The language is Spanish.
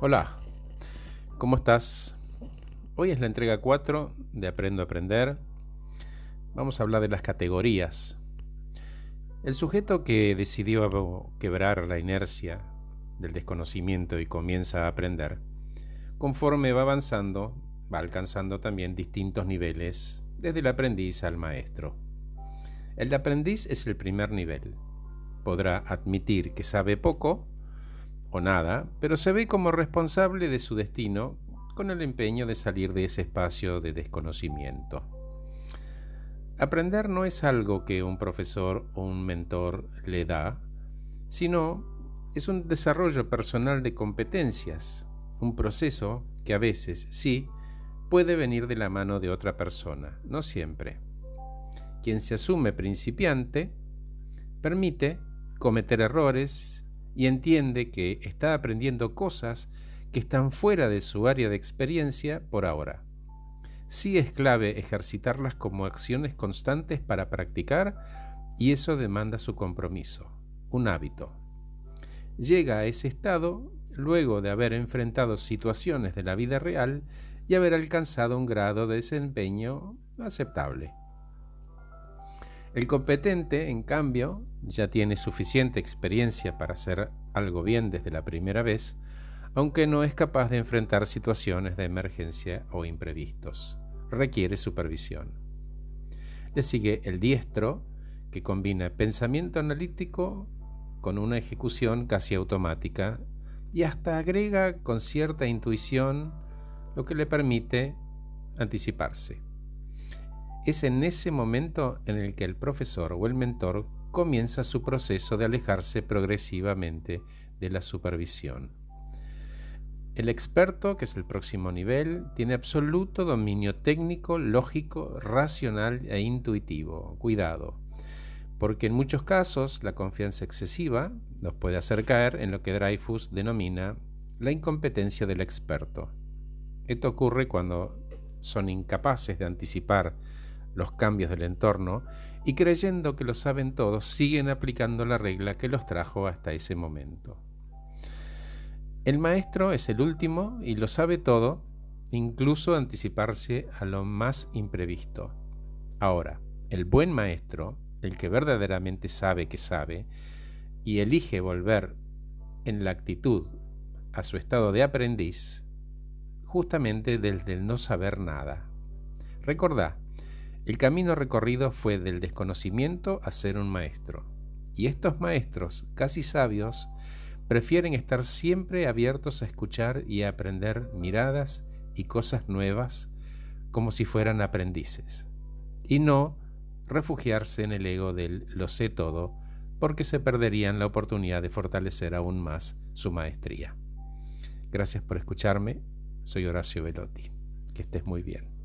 Hola, ¿cómo estás? Hoy es la entrega 4 de Aprendo a Aprender. Vamos a hablar de las categorías. El sujeto que decidió quebrar la inercia del desconocimiento y comienza a aprender, conforme va avanzando, va alcanzando también distintos niveles, desde el aprendiz al maestro. El aprendiz es el primer nivel. Podrá admitir que sabe poco, o nada, pero se ve como responsable de su destino con el empeño de salir de ese espacio de desconocimiento. Aprender no es algo que un profesor o un mentor le da, sino es un desarrollo personal de competencias, un proceso que a veces sí puede venir de la mano de otra persona, no siempre. Quien se asume principiante permite cometer errores y entiende que está aprendiendo cosas que están fuera de su área de experiencia por ahora. Sí es clave ejercitarlas como acciones constantes para practicar y eso demanda su compromiso, un hábito. Llega a ese estado luego de haber enfrentado situaciones de la vida real y haber alcanzado un grado de desempeño aceptable. El competente, en cambio, ya tiene suficiente experiencia para hacer algo bien desde la primera vez, aunque no es capaz de enfrentar situaciones de emergencia o imprevistos. Requiere supervisión. Le sigue el diestro, que combina pensamiento analítico con una ejecución casi automática y hasta agrega con cierta intuición lo que le permite anticiparse. Es en ese momento en el que el profesor o el mentor comienza su proceso de alejarse progresivamente de la supervisión. El experto, que es el próximo nivel, tiene absoluto dominio técnico, lógico, racional e intuitivo. Cuidado, porque en muchos casos la confianza excesiva nos puede hacer caer en lo que Dreyfus denomina la incompetencia del experto. Esto ocurre cuando son incapaces de anticipar los cambios del entorno y creyendo que lo saben todos, siguen aplicando la regla que los trajo hasta ese momento. El maestro es el último y lo sabe todo, incluso anticiparse a lo más imprevisto. Ahora, el buen maestro, el que verdaderamente sabe que sabe, y elige volver en la actitud a su estado de aprendiz, justamente desde el no saber nada. Recordá, el camino recorrido fue del desconocimiento a ser un maestro. Y estos maestros, casi sabios, prefieren estar siempre abiertos a escuchar y aprender miradas y cosas nuevas como si fueran aprendices. Y no refugiarse en el ego del lo sé todo, porque se perderían la oportunidad de fortalecer aún más su maestría. Gracias por escucharme. Soy Horacio Velotti. Que estés muy bien.